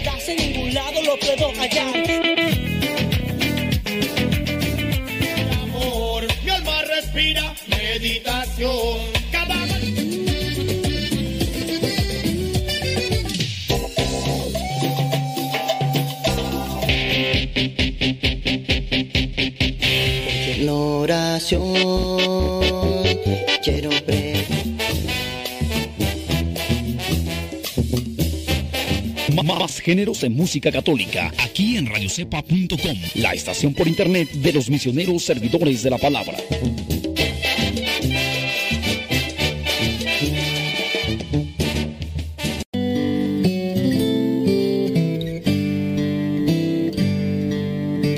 Lo que me das en ningún lado lo puedo hallar. Más géneros en música católica, aquí en radiocepa.com, la estación por internet de los misioneros servidores de la palabra.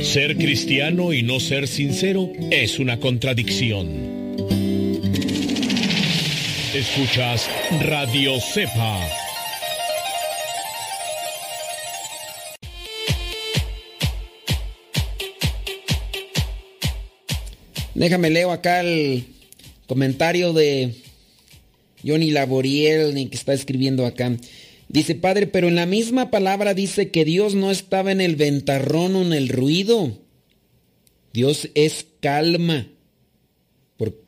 Ser cristiano y no ser sincero es una contradicción. Escuchas Radio Cepa. Déjame leo acá el comentario de Johnny Laboriel que está escribiendo acá. Dice, padre, pero en la misma palabra dice que Dios no estaba en el ventarrón o en el ruido. Dios es calma. ¿Por,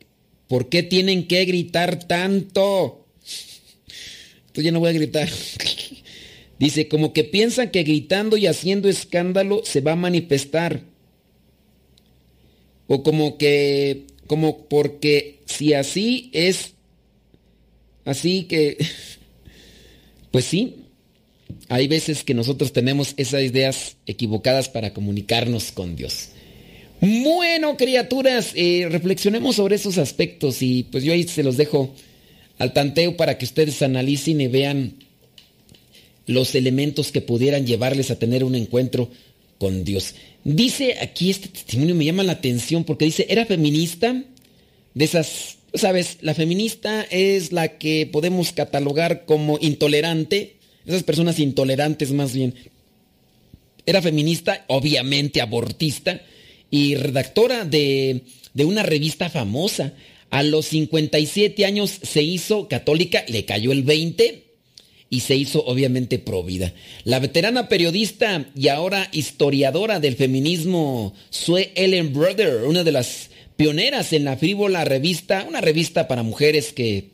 ¿por qué tienen que gritar tanto? Entonces ya no voy a gritar. Dice, como que piensan que gritando y haciendo escándalo se va a manifestar. O como que, como porque si así es, así que, pues sí, hay veces que nosotros tenemos esas ideas equivocadas para comunicarnos con Dios. Bueno, criaturas, eh, reflexionemos sobre esos aspectos y pues yo ahí se los dejo al tanteo para que ustedes analicen y vean los elementos que pudieran llevarles a tener un encuentro con Dios. Dice aquí este testimonio me llama la atención porque dice, era feminista, de esas, sabes, la feminista es la que podemos catalogar como intolerante, esas personas intolerantes más bien. Era feminista, obviamente abortista, y redactora de, de una revista famosa. A los 57 años se hizo católica, le cayó el 20 y se hizo obviamente provida. La veterana periodista y ahora historiadora del feminismo Sue Ellen Brother, una de las pioneras en la frívola revista, una revista para mujeres que,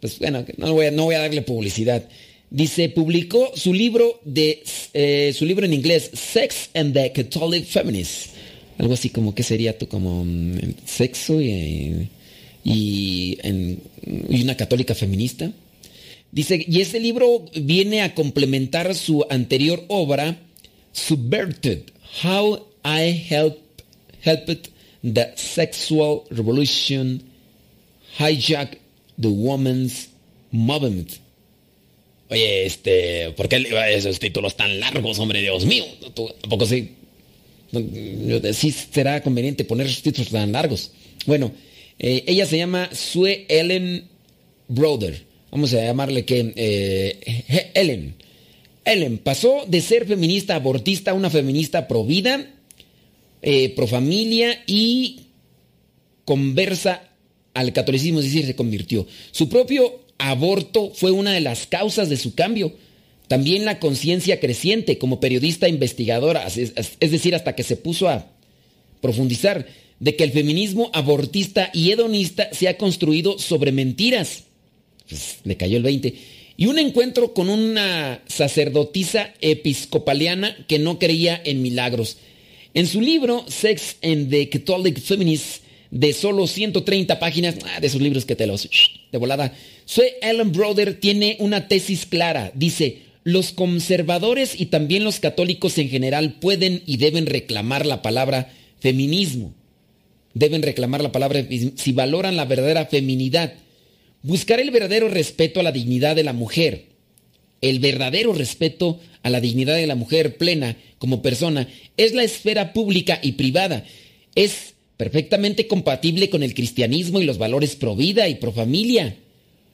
pues bueno, no voy a, no voy a darle publicidad. Dice, publicó su libro de eh, su libro en inglés, Sex and the Catholic Feminist. Algo así como que sería tú como mm, sexo y, en, y una católica feminista. Dice, y ese libro viene a complementar su anterior obra, Subverted, How I Help, Helped the Sexual Revolution Hijack the Woman's Movement. Oye, este, ¿por qué esos títulos tan largos, hombre, Dios mío? ¿Tampoco sí? Sí será conveniente poner esos títulos tan largos. Bueno, eh, ella se llama Sue Ellen Brother vamos a llamarle que eh, Ellen. Ellen pasó de ser feminista abortista a una feminista pro vida, eh, pro familia y conversa al catolicismo, es decir, se convirtió. Su propio aborto fue una de las causas de su cambio. También la conciencia creciente como periodista investigadora, es, es decir, hasta que se puso a profundizar de que el feminismo abortista y hedonista se ha construido sobre mentiras pues, le cayó el 20. Y un encuentro con una sacerdotisa episcopaliana que no creía en milagros. En su libro Sex and the Catholic Feminist, de solo 130 páginas, ah, de esos libros que te los de volada, Sue Ellen Brother tiene una tesis clara. Dice, los conservadores y también los católicos en general pueden y deben reclamar la palabra feminismo. Deben reclamar la palabra si valoran la verdadera feminidad buscar el verdadero respeto a la dignidad de la mujer, el verdadero respeto a la dignidad de la mujer plena como persona es la esfera pública y privada. Es perfectamente compatible con el cristianismo y los valores pro vida y pro familia.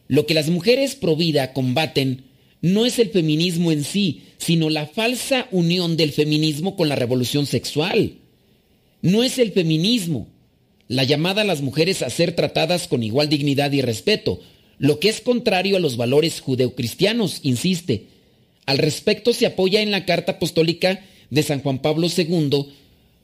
Lo que las mujeres pro vida combaten no es el feminismo en sí, sino la falsa unión del feminismo con la revolución sexual. No es el feminismo, la llamada a las mujeres a ser tratadas con igual dignidad y respeto, lo que es contrario a los valores judeocristianos, insiste. Al respecto se apoya en la carta apostólica de San Juan Pablo II,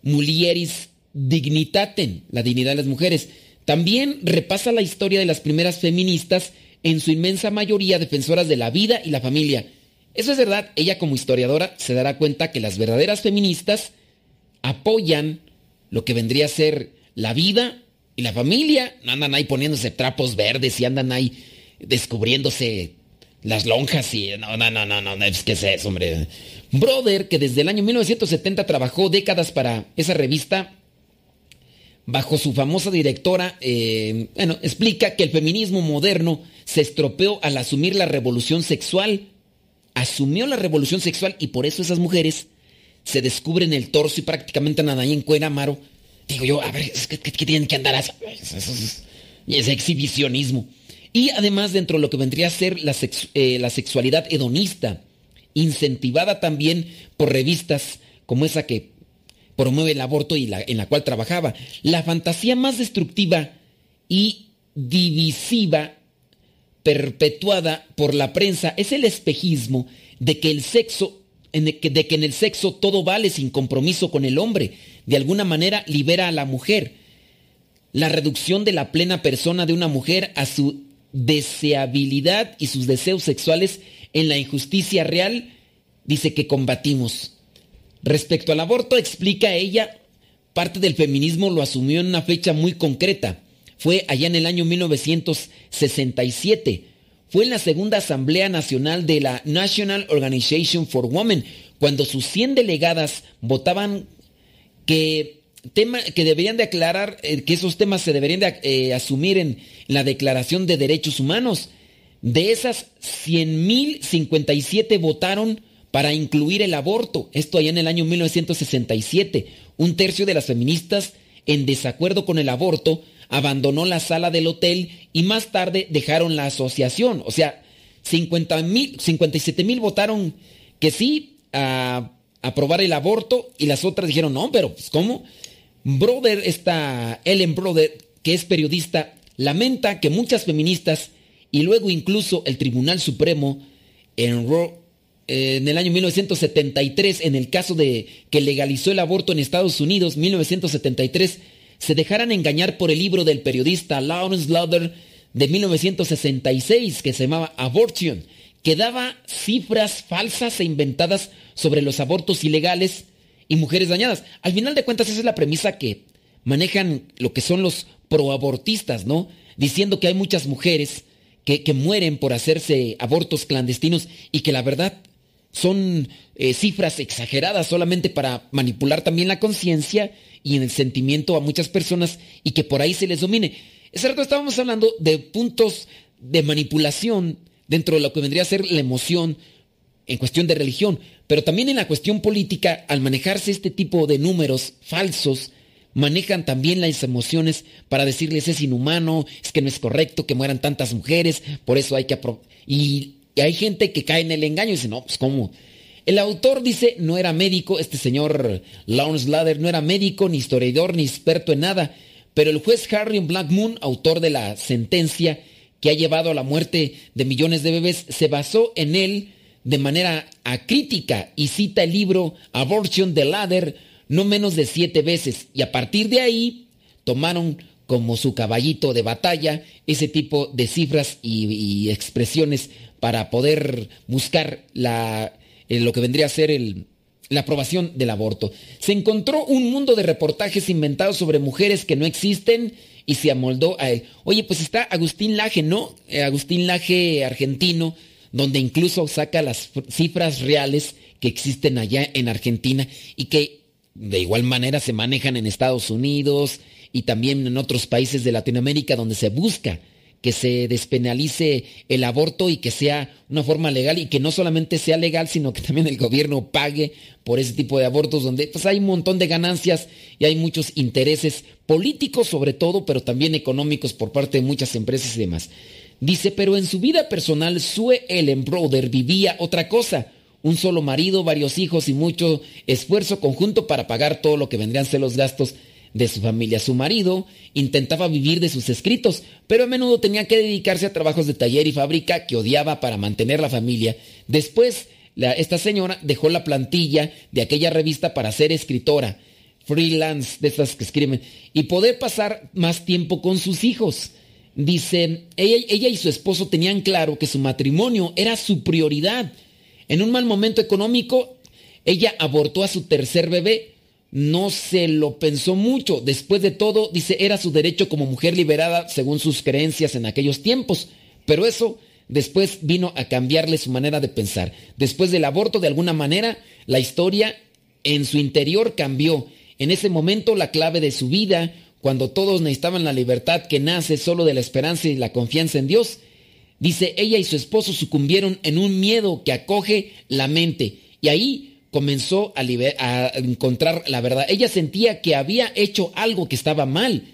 Mulieris Dignitatem, la dignidad de las mujeres. También repasa la historia de las primeras feministas, en su inmensa mayoría defensoras de la vida y la familia. Eso es verdad, ella como historiadora se dará cuenta que las verdaderas feministas apoyan lo que vendría a ser la vida y la familia. No andan ahí poniéndose trapos verdes y andan ahí descubriéndose las lonjas y... No, no, no, no, no, es que es eso, hombre. Brother, que desde el año 1970 trabajó décadas para esa revista, bajo su famosa directora, eh, bueno, explica que el feminismo moderno se estropeó al asumir la revolución sexual. Asumió la revolución sexual y por eso esas mujeres se descubren el torso y prácticamente nada ahí en cuera amaro. Digo yo, a ver, ¿qué, tienen que andar así? Y ese exhibicionismo. Y además dentro de lo que vendría a ser la, eh, la sexualidad hedonista, incentivada también por revistas como esa que promueve el aborto y la, en la cual trabajaba. La fantasía más destructiva y divisiva perpetuada por la prensa es el espejismo de que el sexo de que en el sexo todo vale sin compromiso con el hombre. De alguna manera libera a la mujer. La reducción de la plena persona de una mujer a su deseabilidad y sus deseos sexuales en la injusticia real, dice que combatimos. Respecto al aborto, explica ella, parte del feminismo lo asumió en una fecha muy concreta. Fue allá en el año 1967. Fue en la segunda Asamblea Nacional de la National Organization for Women, cuando sus 100 delegadas votaban que, tema, que deberían de aclarar, eh, que esos temas se deberían de eh, asumir en la Declaración de Derechos Humanos. De esas 100.057 votaron para incluir el aborto. Esto allá en el año 1967. Un tercio de las feministas en desacuerdo con el aborto abandonó la sala del hotel y más tarde dejaron la asociación. O sea, 50 57 mil votaron que sí a aprobar el aborto y las otras dijeron no, pero pues ¿cómo? Brother, esta Ellen Brother, que es periodista, lamenta que muchas feministas y luego incluso el Tribunal Supremo en, el año 1973, en el caso de que legalizó el aborto en Estados Unidos, 1973, se dejaran engañar por el libro del periodista Lawrence Lauder de 1966 que se llamaba Abortion, que daba cifras falsas e inventadas sobre los abortos ilegales y mujeres dañadas. Al final de cuentas esa es la premisa que manejan lo que son los proabortistas, ¿no? Diciendo que hay muchas mujeres que, que mueren por hacerse abortos clandestinos y que la verdad son eh, cifras exageradas solamente para manipular también la conciencia y el sentimiento a muchas personas y que por ahí se les domine. Es cierto, estábamos hablando de puntos de manipulación dentro de lo que vendría a ser la emoción en cuestión de religión, pero también en la cuestión política, al manejarse este tipo de números falsos, manejan también las emociones para decirles es inhumano, es que no es correcto que mueran tantas mujeres, por eso hay que... Y, y hay gente que cae en el engaño y dice, no, pues cómo el autor dice, no era médico, este señor Lawrence Ladder no era médico, ni historiador, ni experto en nada, pero el juez Harry Blackmoon, autor de la sentencia que ha llevado a la muerte de millones de bebés, se basó en él de manera acrítica y cita el libro Abortion de Ladder no menos de siete veces y a partir de ahí tomaron como su caballito de batalla ese tipo de cifras y, expresiones para poder buscar la lo que vendría a ser el, la aprobación del aborto. Se encontró un mundo de reportajes inventados sobre mujeres que no existen y se amoldó a él. Oye, pues está Agustín Laje, ¿no? Eh, Agustín Laje argentino, donde incluso saca las cifras reales que existen allá en Argentina y que de igual manera se manejan en Estados Unidos y también en otros países de Latinoamérica donde se busca que se despenalice el aborto y que sea una forma legal y que no solamente sea legal, sino que también el gobierno pague por ese tipo de abortos donde pues hay un montón de ganancias y hay muchos intereses políticos sobre todo, pero también económicos por parte de muchas empresas y demás. Dice, pero en su vida personal Sue Ellen Brother vivía otra cosa, un solo marido, varios hijos y mucho esfuerzo conjunto para pagar todo lo que vendrían a ser los gastos de su familia. Su marido intentaba vivir de sus escritos, pero a menudo tenía que dedicarse a trabajos de taller y fábrica que odiaba para mantener la familia. Después, esta señora dejó la plantilla de aquella revista para ser escritora, freelance, de esas que escriben, y poder pasar más tiempo con sus hijos. Dice, ella, ella y su esposo tenían claro que su matrimonio era su prioridad. En un mal momento económico, ella abortó a su tercer bebé no se lo pensó mucho. Después de todo, dice, era su derecho como mujer liberada según sus creencias en aquellos tiempos. Pero eso después vino a cambiarle su manera de pensar. Después del aborto, de alguna manera, la historia en su interior cambió. En ese momento, la clave de su vida, cuando todos necesitaban la libertad que nace solo de la esperanza y la confianza en Dios, dice, ella y su esposo sucumbieron en un miedo que acoge la mente. Y ahí comenzó a, encontrar la verdad. Ella sentía que había hecho algo que estaba mal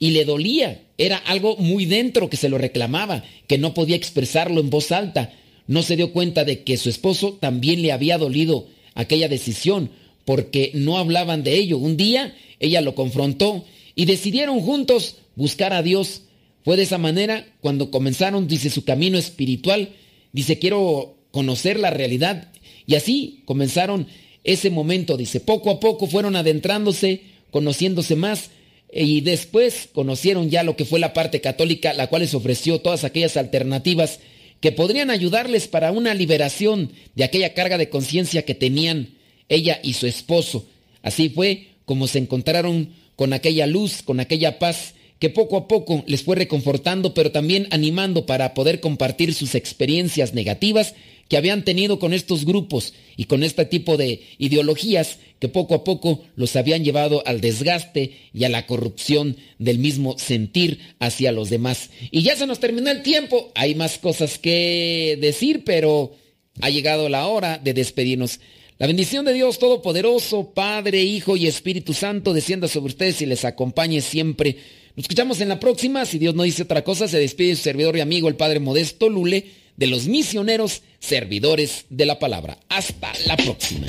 y le dolía. Era algo muy dentro que se lo reclamaba, que no podía expresarlo en voz alta. No se dio cuenta de que su esposo también le había dolido aquella decisión, porque no hablaban de ello. Un día ella lo confrontó y decidieron juntos buscar a Dios. Fue de esa manera cuando comenzaron, dice, su camino espiritual. Dice, quiero conocer la realidad y así comenzaron ese momento, dice, poco a poco fueron adentrándose, conociéndose más y después conocieron ya lo que fue la parte católica, la cual les ofreció todas aquellas alternativas que podrían ayudarles para una liberación de aquella carga de conciencia que tenían ella y su esposo. Así fue como se encontraron con aquella luz, con aquella paz que poco a poco les fue reconfortando, pero también animando para poder compartir sus experiencias negativas que habían tenido con estos grupos y con este tipo de ideologías que poco a poco los habían llevado al desgaste y a la corrupción del mismo sentir hacia los demás. Y ya se nos terminó el tiempo, hay más cosas que decir, pero ha llegado la hora de despedirnos. La bendición de Dios Todopoderoso, Padre, Hijo y Espíritu Santo descienda sobre ustedes y les acompañe siempre. Nos escuchamos en la próxima. Si Dios no dice otra cosa, se despide su servidor y amigo, el Padre Modesto Lule de los misioneros servidores de la palabra. Hasta la próxima.